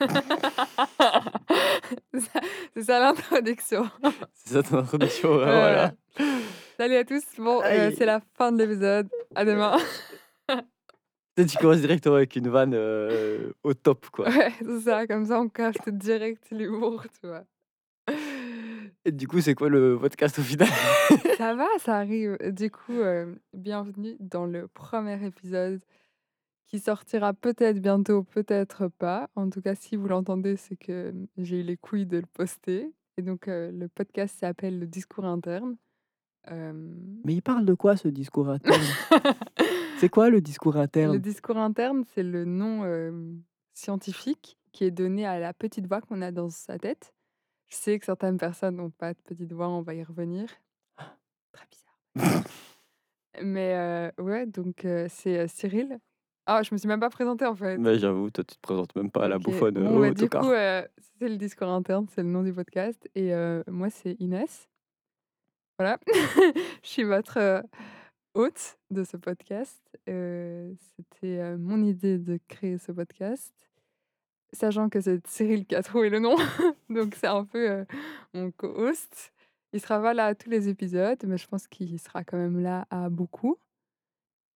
C'est ça l'introduction. C'est ça ton introduction, Voilà. Salut à tous. Bon, Aïe. c'est la fin de l'épisode. À demain. Tu commences directement avec une vanne, heu, au top, quoi. Ouais, c'est ça, comme ça on capte direct l'humour, tu vois? Et du coup, c'est quoi le podcast au final? Ça va, ça arrive. Du coup, hem, bienvenue dans le premier épisode qui sortira peut-être bientôt, peut-être pas. En tout cas, si vous l'entendez, c'est que, mmh, j'ai eu les couilles de le poster et donc le podcast s'appelle «Le discours interne». Mais il parle de quoi ce discours interne? C'est quoi le discours Le interne? discours interne, c'est le nom, scientifique qui est donné à la petite voix qu'on a dans sa tête. Je sais que certaines personnes n'ont pas de petite voix, on va y revenir. Très bizarre. Mais ouais, donc c'est, Cyril. Ah, je me suis même pas présentée, en fait. Bah, j'avoue, toi, tu te présentes même pas à la OK. bouffonne, Bon, au bah, du coup, heu, c'est le discours interne, c'est le nom du podcast et heu, moi, c'est Inès. Voilà. Je suis votre, hôte de ce podcast. C'était, mon idée de créer ce podcast, sachant que c'est Cyril qui a trouvé le nom, donc c'est un peu, mon co-host. Il sera pas là à tous les épisodes, mais je pense qu'il sera quand même là à beaucoup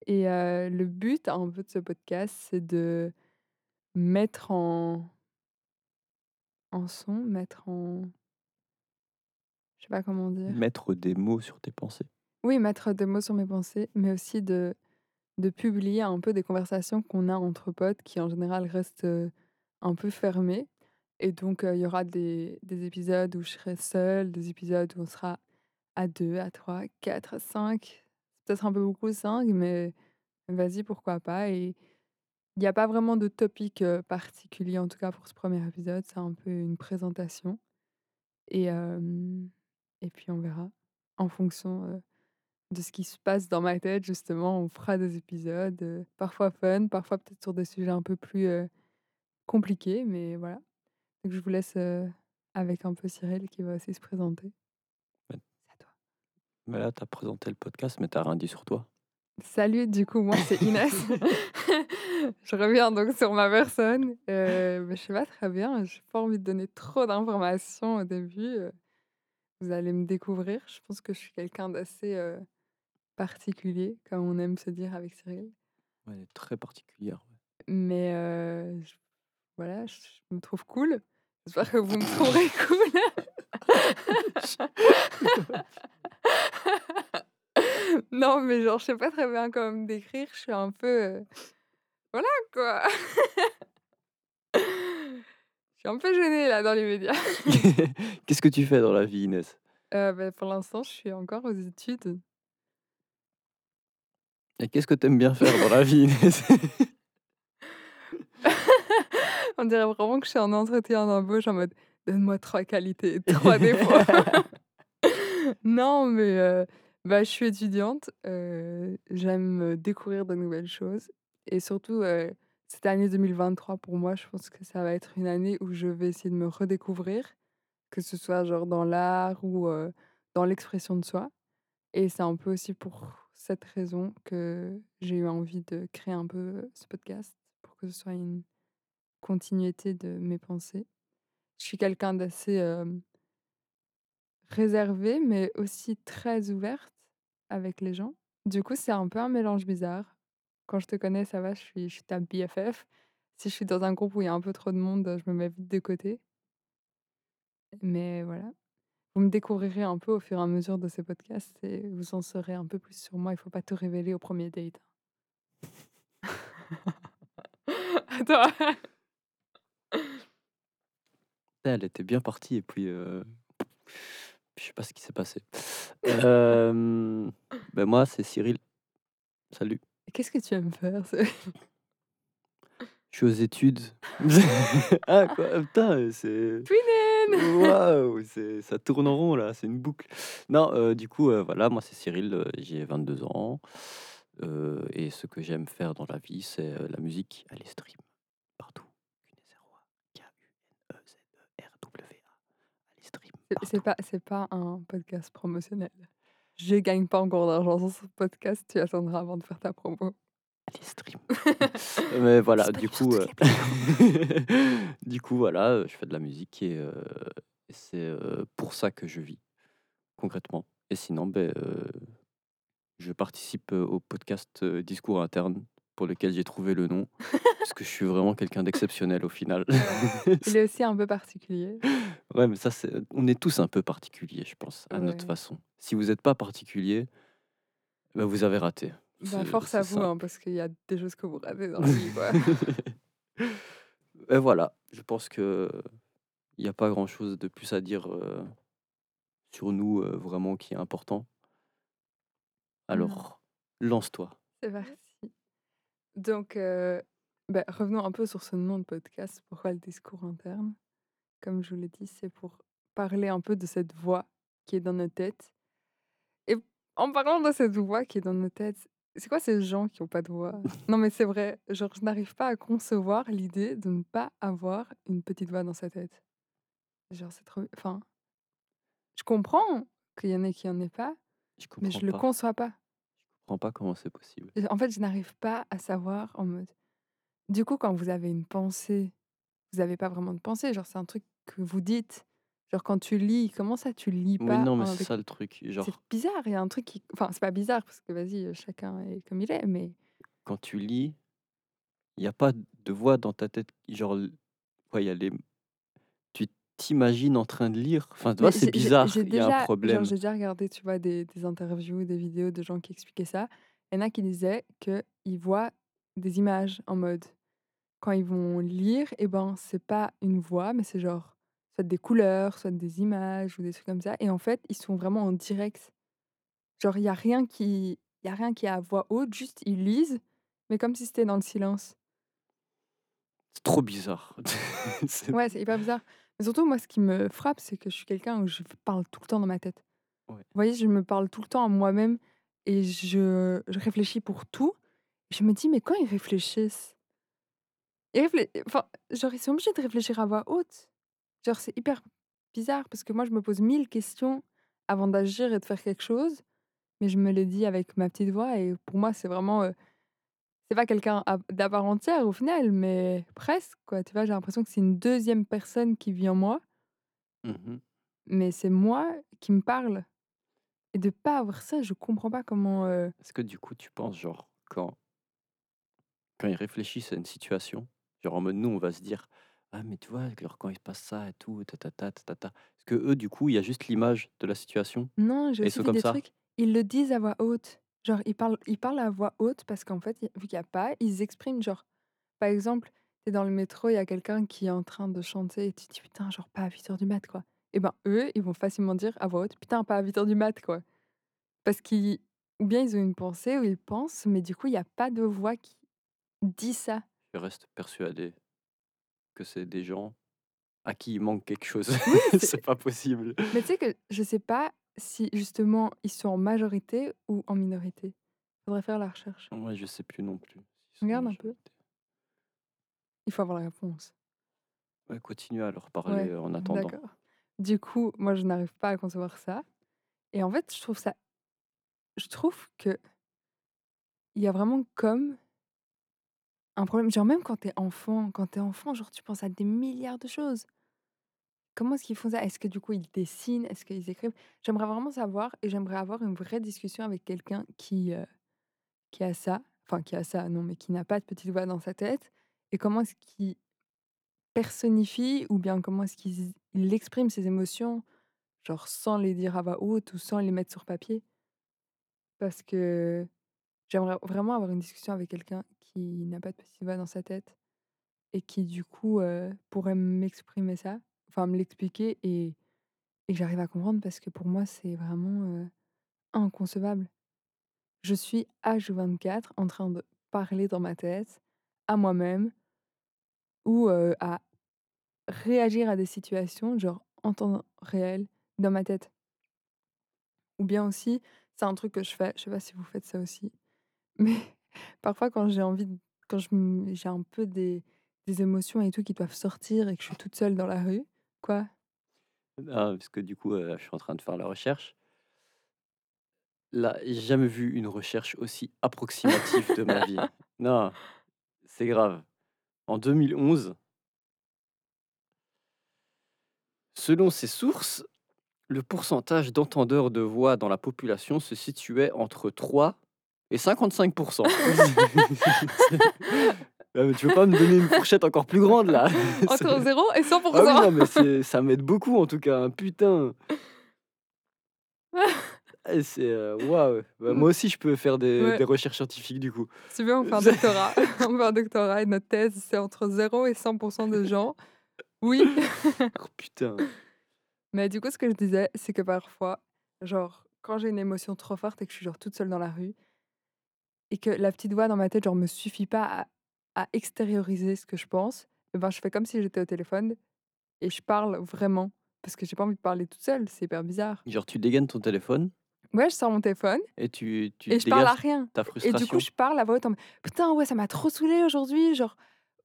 et le but un peu de ce podcast, c'est de mettre en en son, mettre en je sais pas comment dire. Mettre des mots sur tes pensées. Oui, mettre des mots sur mes pensées, mais aussi de de publier un peu des conversations qu'on a entre potes qui, en général, restent, un peu fermées et donc il y aura des des épisodes où je serai seule, des épisodes où on sera à 2, à 3, 4, 5. Peut-être un peu beaucoup 5, mais vas-y, pourquoi pas et il y a pas vraiment de topic, particulier, en tout cas pour ce premier épisode. C'est un peu une présentation et et puis on verra en fonction, de ce qui se passe dans ma tête, justement, on fera des épisodes, parfois fun, parfois peut-être sur des sujets un peu plus, compliqués, mais voilà. Donc je vous laisse, avec un peu Cyril qui va aussi se présenter. Ouais. C'est à toi. Bah, là, tu as présenté le podcast, mais tu rien dit sur toi. Salut, du coup, moi, c'est Inès. Je reviens donc sur ma personne. Heu, bah, je sais pas très bien, j'ai pas envie de donner trop d'informations au début, heu. Vous allez me découvrir. Je pense que je suis quelqu'un d'assez, heu, particulier, comme on aime se dire avec Cyril. Ouais, elle est très particulière, ouais. Mais heu, j voilà, je me trouve cool. J'espère que vous me trouverez cool. Non, mais genre, je sais pas très bien comment me décrire. Je suis un peu, heu, voilà, quoi. Je suis un peu gênée, là, dans l'immédiat. Qu'est-ce que tu fais dans la vie, Inès? Heu, bah, pour l'instant, je suis encore aux études. Et qu'est-ce que tu aimes bien faire dans la vie, Inès? On dirait vraiment que je suis en entretien d'embauche en mode: «Donne-moi 3 qualités et 3 défauts». Non, mais heu, bah, je suis étudiante, j'aime, découvrir de nouvelles choses et surtout, cette année 2023 pour moi, je pense que ça va être une année où je vais essayer de me redécouvrir, que ce soit genre dans l'art ou dans l'expression de soi et c'est un peu aussi pour cette raison que j'ai eu envie de créer un peu ce podcast, pour que ce soit une continuité de mes pensées. Je suis quelqu'un d'assez, hem réservée, mais aussi très ouverte avec les gens. Du coup, c'est un peu un mélange bizarre. Quand je te connais, ça va, je suis je suis ta BFF. Si je suis dans un groupe où il y a un peu trop de monde, je me mets vite de côté. Mais voilà. Vous me découvrirez un peu au fur et à mesure de ces podcasts et vous en saurez un peu plus sur moi. Il faut pas tout révéler au premier date, toi. Elle était bien partie et puis, heu, je sais pas ce qui s'est passé. Bah, moi, c'est Cyril. Salut. Qu'est-ce que tu aimes faire? Je suis aux études. Ah quoi? Putain, c'est Twinen! waouh, ça tourne en rond là, c'est une boucle. Non, heu, du coup, heu, voilà, moi c'est Cyril, heu, j'ai 22 ans, et ce que j'aime faire dans la vie, c'est, la musique. Allez stream partout. C'est pas c'est pas un podcast promotionnel. Je gagne pas encore d'argent sur ce podcast, tu attendras avant de faire ta promo. les streams. Mais voilà, du coup, plateformes. du coup, voilà, heu, je fais de la musique et c'est, pour ça que je vis, concrètement. Et sinon, heu, je participe, au podcast, Discours interne, pour lequel j'ai trouvé le nom, parce que je suis vraiment quelqu'un d'exceptionnel au final. Il est aussi un peu particulier. Ouais, mais ça, c'est on est tous un peu particuliers, je pense, à notre façon. Si vous êtes pas particulier, bah, vous avez raté. Bah, force à vous, hein, parce qu'il y a des choses que vous ratez dans la vie, quoi. Et voilà, je pense qu'il y a pas grand-chose de plus à dire, heu, sur nous, heu, vraiment qui est important. Non. Alors, lance-toi. C'est parti. Donc, bah, revenons un peu sur ce nom de podcast. Pourquoi le discours interne? Comme je vous l'ai dit, c'est pour parler un peu de cette voix qui est dans nos têtes. Et en parlant de cette voix qui est dans nos têtes, c'est quoi ces gens qui ont pas de voix? Non, mais c'est vrai, genre, je n'arrive pas à concevoir l'idée de ne pas avoir une petite voix dans sa tête. Genre, c'est trop enfin, je comprends qu'il y en ait qui en aient pas, Je mais je le pas. conçois pas. Comprends pas comment c'est possible. En fait, je n'arrive pas à savoir en mode du coup, quand vous avez une pensée, vous avez pas vraiment de pensée, genre, c'est un truc que vous dites. Genre, quand tu lis, comment ça tu lis Oui, pas non, mais c'est avec ça le truc, c'est genre bizarre, il y a un truc qui enfin, c'est pas bizarre parce que vas-y, chacun est comme il est, mais quand tu lis, il y a pas de voix dans ta tête, genre l ouais, il y a les t'imagines en train de lire, enfin, tu vois, mais c'est bizarre, il y a un problème. j'ai déjà regardé, tu vois, des des interviews, des vidéos de gens qui expliquaient ça. Il y en a qui disaient qu'ils voient des images en mode quand ils vont lire et ben, c'est pas une voix, mais c'est genre soit des couleurs, soit des images ou des trucs comme ça et en fait, ils sont vraiment en direct. Genre, il y a rien qui y a rien qui est à voix haute, juste ils lisent, mais comme si c'était dans le silence. C'est trop bizarre. Ouais, c'est hyper bizarre. Mais surtout, moi, ce qui me frappe, c'est que je suis quelqu'un où je parle tout le temps dans ma tête. ouais. Vous voyez, je me parle tout le temps à moi-même et je je réfléchis pour tout. Je me dis: «Mais quand ils réfléchissent?» ils réflé enfin, genre, ils sont obligés de réfléchir à voix haute. Genre, c'est hyper bizarre parce que moi, je me pose 1000 questions avant d'agir et de faire quelque chose, mais je me les dis avec ma petite voix et pour moi, c'est vraiment, heu, c'est pas quelqu'un d'à part entière au final, mais presque, quoi. Tu vois? J'ai l'impression que c'est une deuxième personne qui vit en moi, Mmh mais c'est moi qui me parle et de pas avoir ça, je comprends pas comment, heu Est-ce que du coup, tu penses, genre, quand quand ils réfléchissent à une situation, genre en mode nous, on va se dire: «Ah mais tu vois, genre quand il se passe ça et tout, ta ta ta, ta ta ta». Est-ce qu'eux, du coup, il y a juste l'image de la situation Non, j'ai aussi vu comme des ça? trucs, ils le disent à voix haute. Genre, ils parlent ils parlent à voix haute parce qu'en fait, vu qu'il y a pas, ils expriment genre, par exemple, tu es dans le métro, il y a quelqu'un qui est en train de chanter et tu te dis: «Putain, genre pas à huit heures du mat, quoi». Et ben, eux, ils vont facilement dire à voix haute: «Putain, pas à huit heures du mat, quoi». Parce qu'ils ou bien ils ont une pensée ou ils pensent, mais du coup, il y a pas de voix qui dit ça. Je reste persuadé que c'est des gens à qui il manque quelque chose. Oui, c'est pas possible. mais tu sais que je sais pas si justement ils sont en majorité ou en minorité? Faudrait faire la recherche. Moi, je sais plus non plus Regarde un peu. Il faut avoir la réponse. Ouais, continue à leur parler, Ouais, en attendant. d'accord. Du coup, moi, je n'arrive pas à concevoir ça et en fait, je trouve ça je trouve qu'il y a vraiment comme un problème. Genre même quand t'es enfant quand t'es enfant, genre, tu penses à des milliards de choses. Comment est-ce qu'ils font ça? Est-ce que du coup, ils dessinent? Est-ce qu'ils écrivent? J'aimerais vraiment savoir et j'aimerais avoir une vraie discussion avec quelqu'un qui, qui a ça, enfin qui a ça, non, mais qui n'a pas de petite voix dans sa tête et comment est-ce qu'il personnifie ou bien comment est-ce qu'il il exprime ses émotions Genre sans les dire à voix haute ou sans les mettre sur papier? Parce que j'aimerais vraiment avoir une discussion avec quelqu'un qui n'a pas de petite voix dans sa tête et qui du coup, pourrait m'exprimer ça, enfin me l'expliquer et et j'arrive à comprendre parce que pour moi c'est vraiment, inconcevable. Je suis H24 en train de parler dans ma tête à moi-même ou, à réagir à des situations, genre en temps réel dans ma tête. Ou bien aussi, c'est un truc que je fais, je sais pas si vous faites ça aussi, mais parfois quand j'ai envie quand j'ai un peu des des émotions et tout qui doivent sortir et que je suis toute seule dans la rue quoi? Ah, parce que du coup, je suis en train de faire la recherche. Là, j'ai jamais vu une recherche aussi approximative de ma vie. Non, c'est grave. En 2011 selon ces sources, le pourcentage d'entendeurs de voix dans la population se situait entre 3 et 55 Ah, mais tu veux pas me donner une fourchette encore plus grande là? Entre 0 et 100 ah oui, non, mais c'est ça m'aide beaucoup en tout cas, hein, putain. Et c'est, heu, waouh! Bah, moi aussi je peux faire des Ouais. des recherches scientifiques du coup. Si tu veux, on fait un doctorat? On fait un doctorat et notre thèse, c'est entre 0 et 100 de gens. Oui. Oh putain. Mais du coup, ce que je disais, c'est que parfois, genre, quand j'ai une émotion trop forte et que je suis genre toute seule dans la rue et que la petite voix dans ma tête, genre, me suffit pas à à extérioriser ce que je pense, et ben, je fais comme si j'étais au téléphone et je parle vraiment parce que j'ai pas envie de parler toute seule, c'est hyper bizarre. Genre tu dégaines ton téléphone Ouais, je sors mon téléphone et tu tu et je parle à rien ta et du frustration? coup, je parle à voix haute en «Putain, ouais, ça m'a trop saoulée aujourd'hui», genre,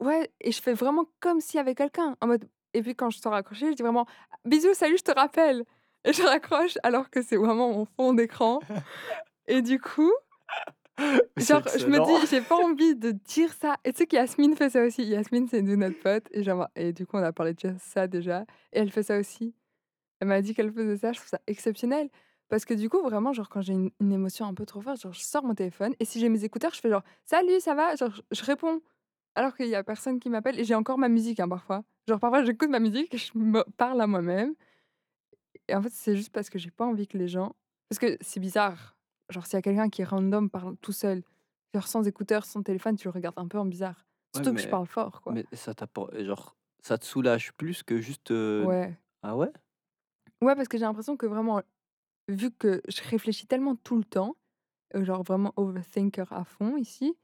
ouais et je fais vraiment comme s'il y avait quelqu'un en mode et puis quand je sors raccrocher, je dis vraiment: «Bisous, salut, je te rappelle» et je raccroche alors que c'est vraiment mon fond d'écran et du coup Genre, je me dis: «J'ai pas envie de dire ça» et tu sais qu'Yasmine fait ça aussi. Yasmine, c'est une de notre pote et genre et du coup, on a parlé de ça déjà et elle fait ça aussi. Elle m'a dit qu'elle faisait ça, je trouve ça exceptionnel. Parce que du coup, vraiment, genre, quand j'ai une, une émotion un peu trop forte, genre, je sors mon téléphone et si j'ai mes écouteurs, je fais genre Salut, ça va? Genre, je je réponds alors qu'il y a personne qui m'appelle et j'ai encore ma musique, hein, parfois. Genre, parfois, j'écoute ma musique et je me parle à moi-même. Et en fait, c'est juste parce que j'ai pas envie que les gens. Parce que c'est bizarre. Genre, s'il y a quelqu'un qui est random, parle tout seul, genre sans écouteurs, sans téléphone, tu le regardes un peu en bizarre. Ouais, Surtout que je parle fort, quoi. mais ça t'appor genre, ça te soulage plus que juste, Ouais. ah ouais? Ouais, parce que j'ai l'impression que vraiment, vu que je réfléchis tellement tout le temps, genre vraiment overthinker à fond ici,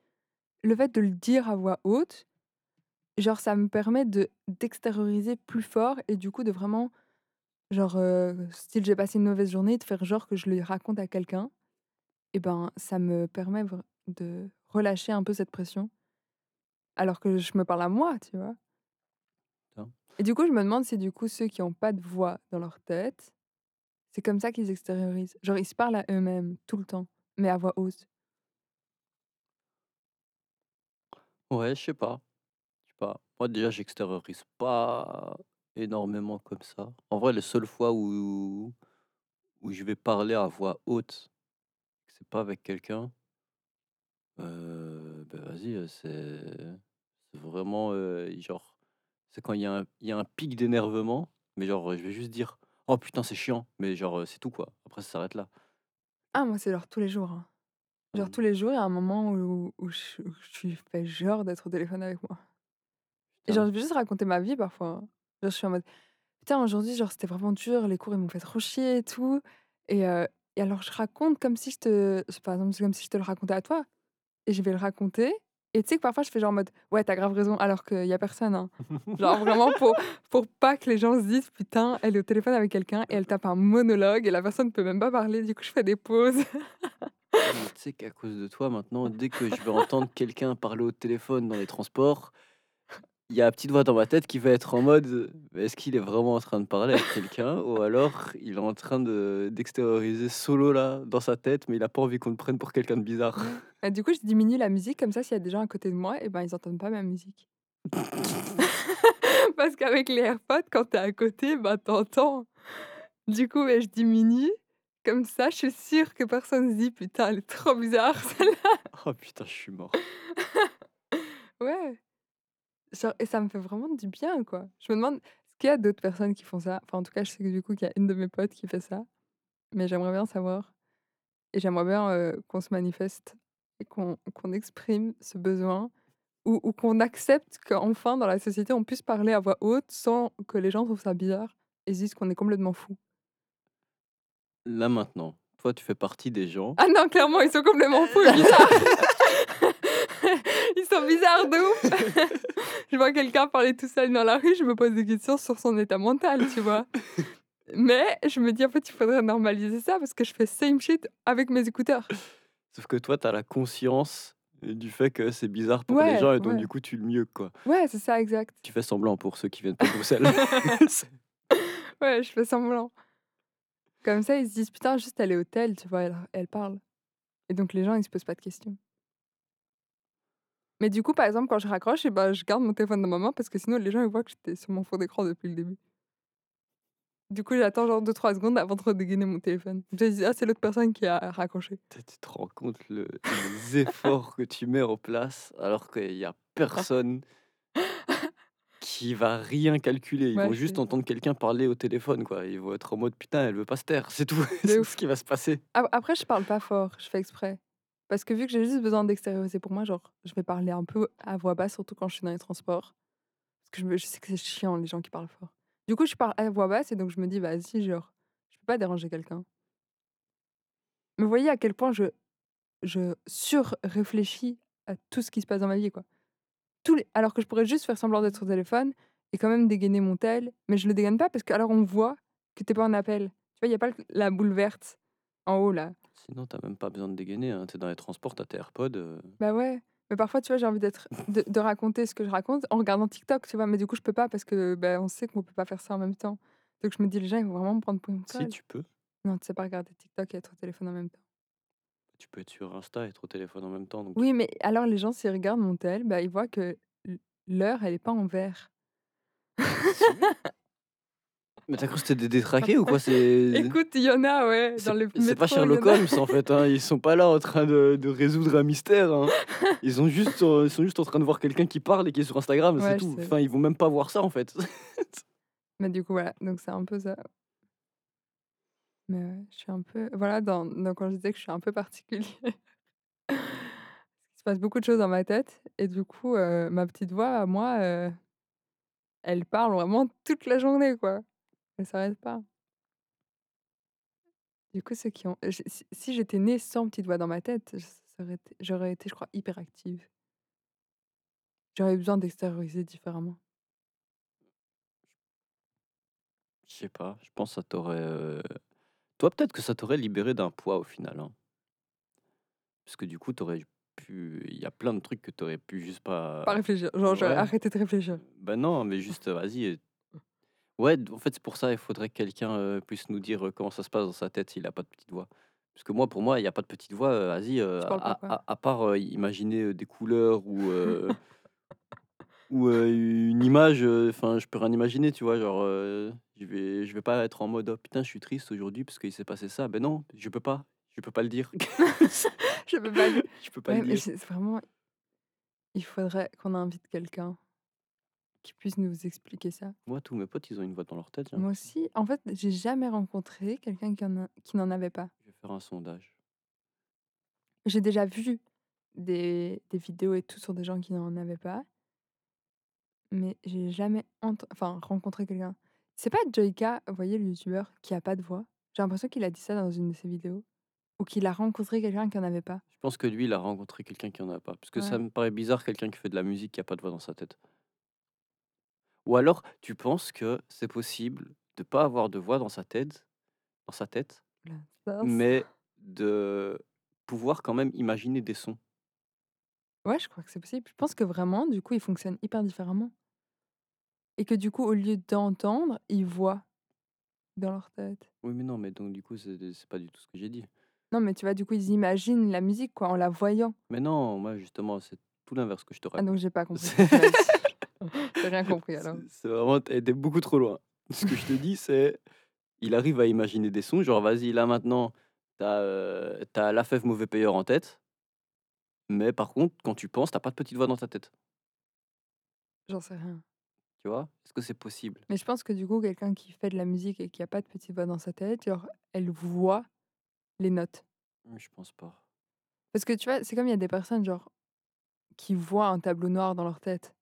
le fait de le dire à voix haute, genre ça me permet de d'extérioriser plus fort et du coup de vraiment genre, heu, style j'ai passé une mauvaise journée, de faire genre que je le raconte à quelqu'un et ben, ça me permet de relâcher un peu cette pression, alors que je me parle à moi, tu vois? Et du coup, je me demande si du coup ceux qui ont pas de voix dans leur tête C'est comme ça qu'ils extériorisent. Genre, ils se parlent à eux-mêmes tout le temps, mais à voix haute. Ouais, je sais pas, je sais pas. Moi déjà, j'extériorise pas énormément comme ça. En vrai, les seules fois où où je vais parler à voix haute, c'est pas avec quelqu'un, bah, vas-y, c'est c'est vraiment, genre, c'est quand il y a un il y a un pic d'énervement, mais genre, je vais juste dire: «Oh putain, c'est chiant», mais genre, c'est tout quoi. Après ça s'arrête là. Ah, moi, c'est genre tous les jours, hein. Genre Mmh, tous les jours, il y a un moment où où je où je fais genre d'être au téléphone avec moi. Et genre, putain. je veux juste raconter ma vie parfois, hein. Genre, je suis en mode: «Putain, aujourd'hui, genre, c'était vraiment dur, les cours, ils m'ont fait trop chier et tout» et et alors je raconte comme si je te par exemple, comme si je te le racontais à toi et je vais le raconter et tu sais que parfois je fais genre en mode: «Ouais, tu as grave raison», alors qu'il y a personne, hein. Genre vraiment pour pour pas que les gens se disent: «Putain, elle est au téléphone avec quelqu'un et elle tape un monologue et la personne ne peut même pas parler». Du coup, je fais des pauses. Tu sais qu'à cause de toi maintenant, dès que je vais entendre quelqu'un parler au téléphone dans les transports, il y a la petite voix dans ma tête qui va être en mode, «Est-ce qu'il est vraiment en train de parler avec quelqu'un ou alors il est en train de d'extérioriser solo là, dans sa tête, mais il a pas envie qu'on le prenne pour quelqu'un de bizarre?» Et du coup, je diminue la musique comme ça, s'il y a des gens à côté de moi et ben, ils entendent pas ma musique. Parce qu'avec les AirPods, quand tu es à côté, bah, tu entends. Du coup, je diminue. Comme ça, je suis sûre que personne se dit: «Putain, elle est trop bizarre celle-là». Oh putain, je suis mort. Ouais, genre et ça me fait vraiment du bien, quoi. Je me demande, est-ce qu'il y a d'autres personnes qui font ça? Enfin, en tout cas, je sais que du coup, qu'il y a une de mes potes qui fait ça, mais j'aimerais bien savoir et j'aimerais bien, qu'on se manifeste et qu'on exprime ce besoin ou ou qu'on accepte qu'enfin, dans la société, on puisse parler à voix haute sans que les gens trouvent ça bizarre et se disent qu'on est complètement fou. Là maintenant, toi tu fais partie des gens Ah non, clairement, ils sont complètement fous et bizarres. Ils sont bizarres de ouf. Je vois quelqu'un parler tout seul dans la rue, je me pose des questions sur son état mental, tu vois? Mais je me dis, en fait, il faudrait normaliser ça parce que je fais same shit avec mes écouteurs. sauf que toi tu as la conscience, heu, du fait que c'est bizarre pour les gens et donc ouais. du coup tu le mieux quoi. Ouais, c'est ça, exact. Tu fais semblant pour ceux qui viennent pas de Bruxelles. Ouais, je fais semblant. Comme ça, ils se disent: «Putain, juste elle est au tel, tu vois, elle elle parle» et donc les gens, ils se posent pas de questions. Mais du coup, par exemple, quand je raccroche et bah, je garde mon téléphone dans ma main parce que sinon les gens, ils voient que j'étais sur mon fond d'écran depuis le début. Du coup, j'attends genre 2-3 secondes avant de redégainer mon téléphone. Je me dis: «Ah, c'est l'autre personne qui a raccroché». Tu te rends compte le les efforts que tu mets en place alors qu'il y a personne qui va rien calculer. Ils Ouais, vont juste entendre quelqu'un parler au téléphone, quoi. Ils vont être en mode: «Putain, elle veut pas se taire», c'est tout. C'est ce qui va se passer. Après, je parle pas fort, je fais exprès. Parce que vu que j'ai juste besoin d'extérioriser pour moi, genre, je vais parler un peu à voix basse, surtout quand je suis dans les transports. Parce que je je sais que c'est chiant les gens qui parlent fort. Du coup, je parle à voix basse et donc je me dis: «Vas-y, genre, je peux pas déranger quelqu'un». Mais vous voyez à quel point je je surréfléchis à tout ce qui se passe dans ma vie, quoi. Tous les alors que je pourrais juste faire semblant d'être au téléphone et quand même dégainer mon tel, mais je le dégaine pas parce qu'alors on voit que tu es pas en appel. Tu vois, il y a pas la boule verte en haut là. Sinon, tu même pas besoin de dégainer, hein. Tu dans les transports, tu tes AirPods, heu, Bah ouais, mais parfois, tu vois, j'ai envie d'être de de raconter ce que je raconte en regardant TikTok, tu vois? Mais du coup, je peux pas parce que, bah, on sait qu'on peut pas faire ça en même temps. Donc je me dis: «Les gens, ils vont vraiment me prendre pour une si folle». tu peux. Non, tu sais pas regarder TikTok et être au téléphone en même temps. Tu peux être sur Insta et être au téléphone en même temps, donc Oui, mais alors les gens, s'ils regardent mon tel, bah, ils voient que l l'heure, elle est pas en vert. Mais tu cru que c'était des détraqués ou quoi? C'est Écoute, il y en a, ouais, c'est dans le c'est pas Sherlock. Holmes, en fait, hein. Ils sont pas là en train de de résoudre un mystère, hein. Ils ont juste, heu, ils sont juste en train de voir quelqu'un qui parle et qui est sur Instagram, c'est Ouais, je tout. sais. Enfin, ils vont même pas voir ça, en fait. Mais du coup, voilà, donc c'est un peu ça. Mais ouais, je suis un peu voilà, dans dans quand je disais que je suis un peu particulière. Il se passe beaucoup de choses dans ma tête et du coup, heu, ma petite voix moi, heu, elle parle vraiment toute la journée, quoi. Elle s'arrête pas. Du coup, ceux qui ont si si j'étais née sans petite voix dans ma tête, ça j'aurais été, je crois, hyperactive. J'aurais besoin d'extérioriser différemment. Je sais pas, je pense que ça t'aurait, heu toi, peut-être que ça t'aurait libéré d'un poids au final, hein. Parce que du coup, t'aurais pu il y a plein de trucs que t'aurais pu juste Pas pas réfléchir, genre j'aurais ouais. arrêté de réfléchir. Bah, non, mais juste, vas-y, ouais, d en fait, c'est pour ça, il faudrait que quelqu'un, puisse nous dire, comment ça se passe dans sa tête s'il a pas de petite voix. Parce que moi, pour moi, il y a pas de petite voix, heu, vas-y, heu, Tu parles pas à quoi? à à part, imaginer, des couleurs ou, ou, une image, enfin, je peux rien imaginer, tu vois? Genre, je vais je vais pas être en mode: «Oh putain, je suis triste aujourd'hui parce qu'il s'est passé ça». Ben non, je peux pas, je peux pas le dire. Je peux pas le Je peux pas le mais dire. c'est c'est vraiment il faudrait qu'on invite quelqu'un qui puisse nous expliquer ça. Moi, tous mes potes, ils ont une voix dans leur tête, Moi aussi, en fait, j'ai jamais rencontré quelqu'un qui n'en avait pas. Je vais faire un sondage. J'ai déjà vu des des vidéos et tout sur des gens qui n'en avaient pas, mais j'ai jamais enfin rencontré quelqu'un. C'est pas Joyka, vous voyez le youtubeur qui a pas de voix? J'ai l'impression qu'il a dit ça dans une de ses vidéos ou qu'il a rencontré quelqu'un qui en avait pas. Je pense que lui, il a rencontré quelqu'un qui en a pas. Parce que ça me paraît bizarre, quelqu'un qui fait de la musique qui a pas de voix dans sa tête. Ou alors, tu penses que c'est possible de pas avoir de voix dans sa tête dans sa tête, mais de pouvoir quand même imaginer des sons? Ouais, je crois que c'est possible. Je pense que vraiment, du coup, ils fonctionnent hyper différemment et que du coup, au lieu d'entendre, ils voient dans leur tête. Oui, mais non, mais donc du coup, c'est c'est pas du tout ce que j'ai dit. Non, mais tu vois, du coup, ils imaginent la musique, quoi, en la voyant. Mais non, moi, justement, c'est tout l'inverse que je te Ah donc raconte. j'ai pas compris ce C'est que tu m'as dit. J'ai rien compris alors. c'est vraiment été beaucoup trop loin. Ce que je te dis, c'est, il arrive à imaginer des sons, genre, vas-y, là, maintenant, t'as as, heu, La Fève Mauvais Payeur en tête, mais par contre, quand tu penses, t'as pas de petite voix dans ta tête, J'en sais rien. tu vois? Est-ce que c'est possible? Mais je pense que du coup, quelqu'un qui fait de la musique et qui a pas de petite voix dans sa tête, genre, elle voit les notes. Mmh, je pense pas. Parce que tu vois, c'est comme il y a des personnes, genre, qui voient un tableau noir dans leur tête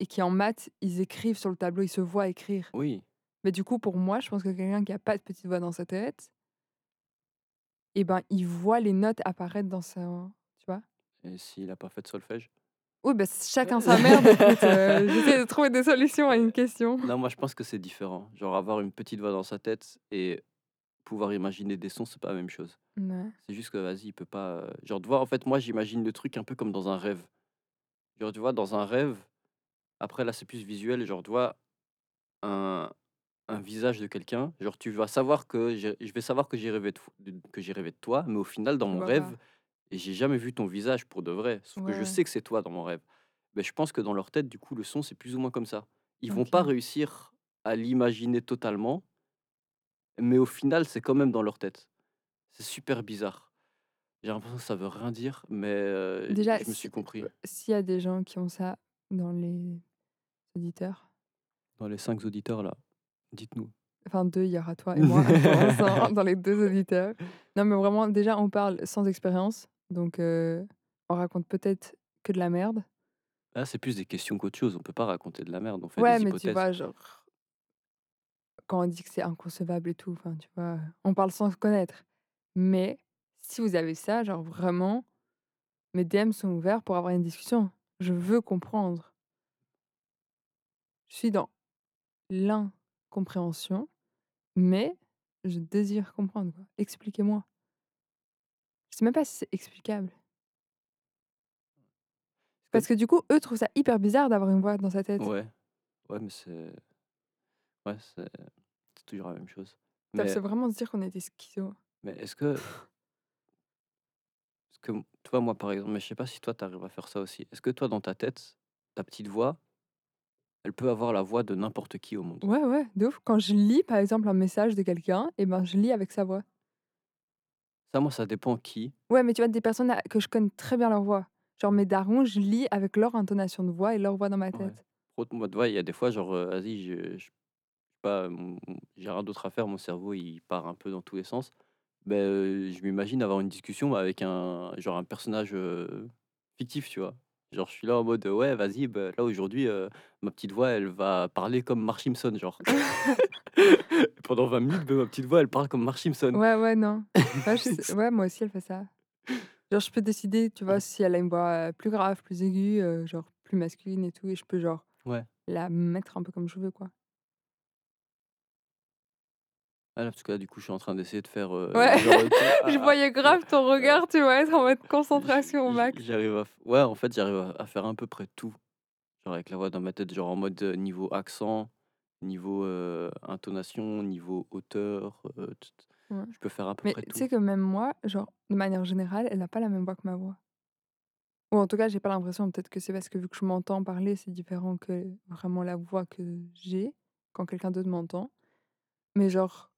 et qui en maths, ils écrivent sur le tableau, ils se voient écrire. Oui, Mais du coup, pour moi, je pense que quelqu'un qui a pas de petite voix dans sa tête, et ben, il voit les notes apparaître dans sa tu vois? et s'il a pas fait de solfège? Oui, c chacun sa merde, heu, j'essaie de trouver des solutions à une question. Non, moi, je pense que c'est différent. Genre, avoir une petite voix dans sa tête et pouvoir imaginer des sons, c'est pas la même chose. Ouais. C'est juste que, vas-y, il peut pas, heu, genre, tu vois, en fait, moi, j'imagine le truc un peu comme dans un rêve. Genre, tu vois, dans un rêve, après là, c'est plus visuel, genre, tu vois, un un visage de quelqu'un, genre tu vas savoir que j'ai je vais savoir que j'ai rêvé de f de que j'ai rêvé de toi, mais au final dans mon vois rêve, j'ai jamais vu ton visage pour de vrai, sauf que je Ouais, sais que c'est toi dans mon rêve. Beh, je pense que dans leur tête, du coup, le son, c'est plus ou moins comme ça. Ils vont pas OK. réussir à l'imaginer totalement mais au final, c'est quand même dans leur tête. C'est super bizarre. J'ai l'impression que ça veut rien dire, mais Déjà, je me suis si compris. s'il y a des gens qui ont ça dans les auditeurs, Dans les 5 auditeurs là, dites-nous. enfin 2, il y aura toi et moi l'instant, dans les 2 auditeurs. Non, mais vraiment, déjà, on parle sans expérience, donc heu, on raconte peut-être que de la merde. Là, c'est plus des questions qu'autre chose, on peut pas raconter de la merde, on fait Ouais, des mais tu vois, genre, quand on dit que c'est inconcevable et tout, enfin, tu vois, on parle sans se connaître. Mais si vous avez ça, genre vraiment, mes DM sont ouverts pour avoir une discussion. Je veux comprendre. Je suis dans l'incompréhension, mais je désire comprendre. Expliquez-moi. Je sais même pas si c'est explicable. Parce que du coup, eux trouvent ça hyper bizarre d'avoir une voix dans sa tête. ouais, ouais, mais c'est ouais, c'est c'est toujours la même chose. Mais veut vraiment se dire qu'on est des schizos. mais est-ce que est-ce vois, moi, par exemple, mais je sais pas si toi, tu arrives à faire ça aussi. Est-ce que toi, dans ta tête, ta petite voix, elle peut avoir la voix de n'importe qui au monde? Ouais, ouais, de ouf. Quand je lis, par exemple, un message de quelqu'un, et ben, je lis avec sa voix. Ça, moi, ça dépend qui. Ouais, mais tu vois, des personnes à que je connais très bien leur voix. Genre mes darons, je lis avec leur intonation de voix et leur voix dans ma Ouais. tête. Autre tu vois, il y a des fois, genre, heu, vas-y, je je sais pas, mon mon j'ai rien d'autre à faire, mon cerveau, il part un peu dans tous les sens. Beh, heu, je m'imagine avoir une discussion avec un genre un personnage, heu, fictif, tu vois? Genre, je suis là en mode, «Ouais, vas-y, bah, là, aujourd'hui, heu, ma petite voix, elle va parler comme Marge Simpson», genre. Pendant 20 minutes, beh, ma petite voix, elle parle comme Marge Simpson. Ouais, ouais, non. Ouais, je sais ouais, moi aussi, elle fait ça. Genre, je peux décider, tu vois, si elle a une voix, plus grave, plus aiguë, genre plus masculine et tout et je peux, genre, Ouais. la mettre un peu comme je veux, quoi. Ah là, parce que là, du coup, je suis en train d'essayer de faire, heu, Ouais, genre, tu je ah voyais grave ton regard, tu vois, être en mode concentration au j max. j'arrive à f ouais, en fait, j'arrive à à faire à peu près tout. Genre avec la voix dans ma tête, genre en mode, heu, niveau accent, niveau, heu, intonation, niveau hauteur, Ouais. je peux faire à peu Mais près tu tout. sais que même moi, genre, de manière générale, elle a pas la même voix que ma voix. Ou en tout cas, j'ai pas l'impression, peut-être que c'est parce que vu que je m'entends parler, c'est différent que vraiment la voix que j'ai quand quelqu'un d'autre m'entend. Mais genre,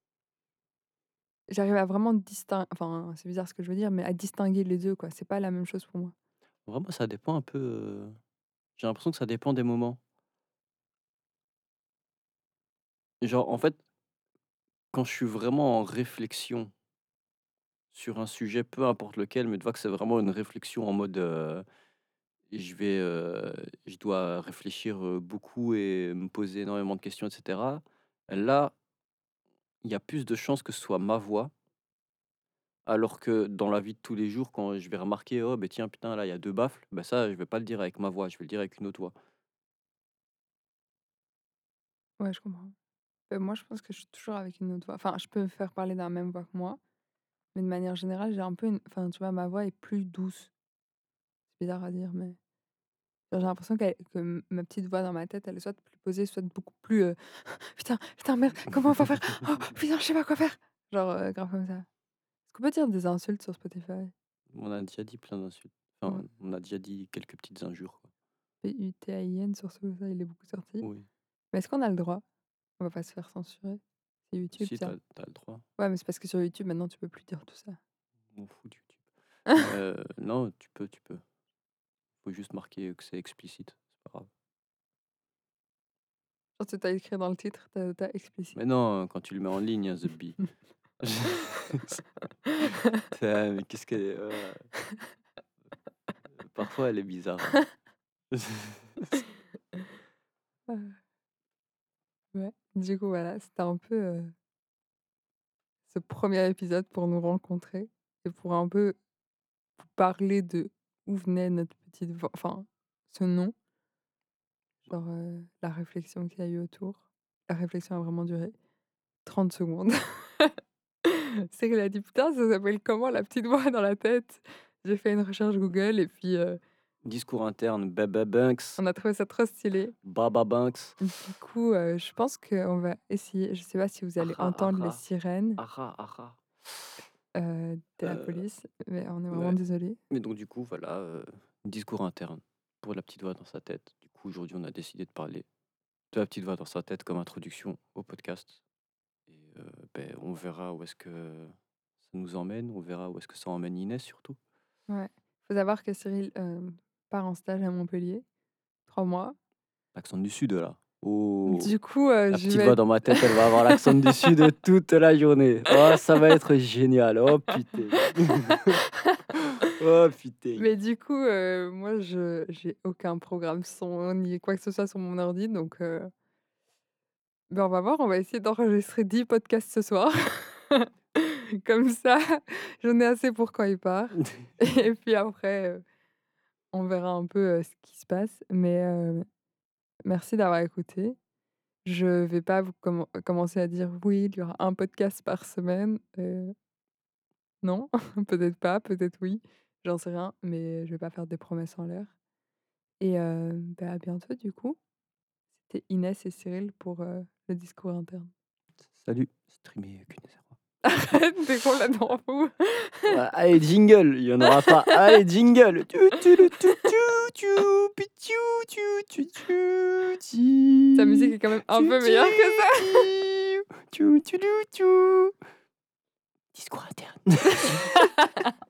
j'arrive à vraiment distin enfin, c'est bizarre ce que je veux dire, mais à distinguer les 2 quoi, c'est pas la même chose pour moi. Vraiment, ça dépend un peu, heu, j'ai l'impression que ça dépend des moments. Genre, en fait, quand je suis vraiment en réflexion sur un sujet, peu importe lequel, mais tu vois que c'est vraiment une réflexion en mode, heu, je vais, heu, je dois réfléchir, beaucoup et me poser énormément de questions et cetera. Là, il y a plus de chances que ce soit ma voix Alors que dans la vie de tous les jours, quand je vais remarquer: «Oh, beh, tiens, putain, là, il y a 2 baffles», bah, ça, je vais pas le dire avec ma voix, je vais le dire avec une autre voix. Ouais, je comprends. Heu, moi, je pense que je suis toujours avec une autre voix. Enfin, je peux faire parler la même voix que moi, mais de manière générale, j'ai un peu une enfin, tu vois, ma voix est plus douce. C'est bizarre à dire, mais j'ai l'impression que ma petite voix dans ma tête, elle est soit plus posée, soit beaucoup plus, «Putain, putain, merde, comment on va faire? Oh putain, je sais pas quoi faire!» genre, heu, grave comme ça. Est-ce qu'on peut dire des insultes sur Spotify? On a déjà dit plein d'insultes. Enfin, Ouais. on a déjà dit quelques petites injures. P-U-T-A-I-N sur Spotify, il est beaucoup sorti. Oui. Mais est-ce qu'on a le droit? On va pas se faire censurer? C'est YouTube, Si, ça. t'as as le droit. Ouais, mais c'est parce que sur YouTube, maintenant, tu peux plus dire tout ça. Fous de YouTube. Heu, non, tu peux, tu peux. Faut juste marquer, que c'est explicite, c'est pas grave. Genre, tu tu écrit dans le titre, tu as tu explicite. Mais non, quand tu le mets en ligne, The Bee. Putain, mais qu'est-ce qu'elle est, parfois elle est bizarre, hein. Ouais, du coup, voilà, c'était un peu, heu, ce premier épisode pour nous rencontrer et pour un peu parler de où venait notre petite voix enfin, ce nom, genre, la réflexion qu'il y a eu autour. La réflexion a vraiment duré 30 secondes. C'est qu'elle a dit: «Putain, ça s'appelle comment la petite voix dans la tête?» j'ai fait une recherche Google et puis, Discours interne, Baba Banks, On a trouvé ça trop stylé. Baba Banks. Du coup, je pense qu'on va essayer je sais pas si vous allez entendre les sirènes, Ah ah, ah ah. heu, de la Heu, police, mais on est vraiment désolé. Mais donc du coup, voilà, discours interne pour la petite voix dans sa tête. Du coup, aujourd'hui, on a décidé de parler de la petite voix dans sa tête comme introduction au podcast et heu, beh, on verra où est-ce que ça nous emmène, on verra où est-ce que ça emmène Inès surtout. Ouais. Faut savoir que Cyril, part en stage à Montpellier, 3 mois. L'accent du sud là. Oh! Du coup, heu, La petite vais voix dans ma tête, elle va avoir l'accent du sud toute la journée. Oh, ça va être génial. Oh putain. Oh putain. mais du coup, heu, moi je j'ai aucun programme son ni quoi que ce soit sur mon ordi donc heu ben, on va voir, on va essayer d'enregistrer 10 podcasts ce soir. Comme ça, j'en ai assez pour quand il part et puis après, heu, on verra un peu, heu, ce qui se passe mais merci d'avoir écouté. Je vais pas vous commen commencer à dire: «Oui, il y aura un podcast par semaine», non, peut-être pas, peut-être oui, j'en sais rien, mais je vais pas faire des promesses en l'air et heu, bah, à bientôt du coup. C'était Inès et Cyril pour, heu, le discours interne. Salut, streamer qu'une zéro. Arrête, tu es complètement fou. Ouais, allez, jingle, il y en aura pas. Allez, jingle. Sa musique est quand même un peu meilleure que ça. Discours interne.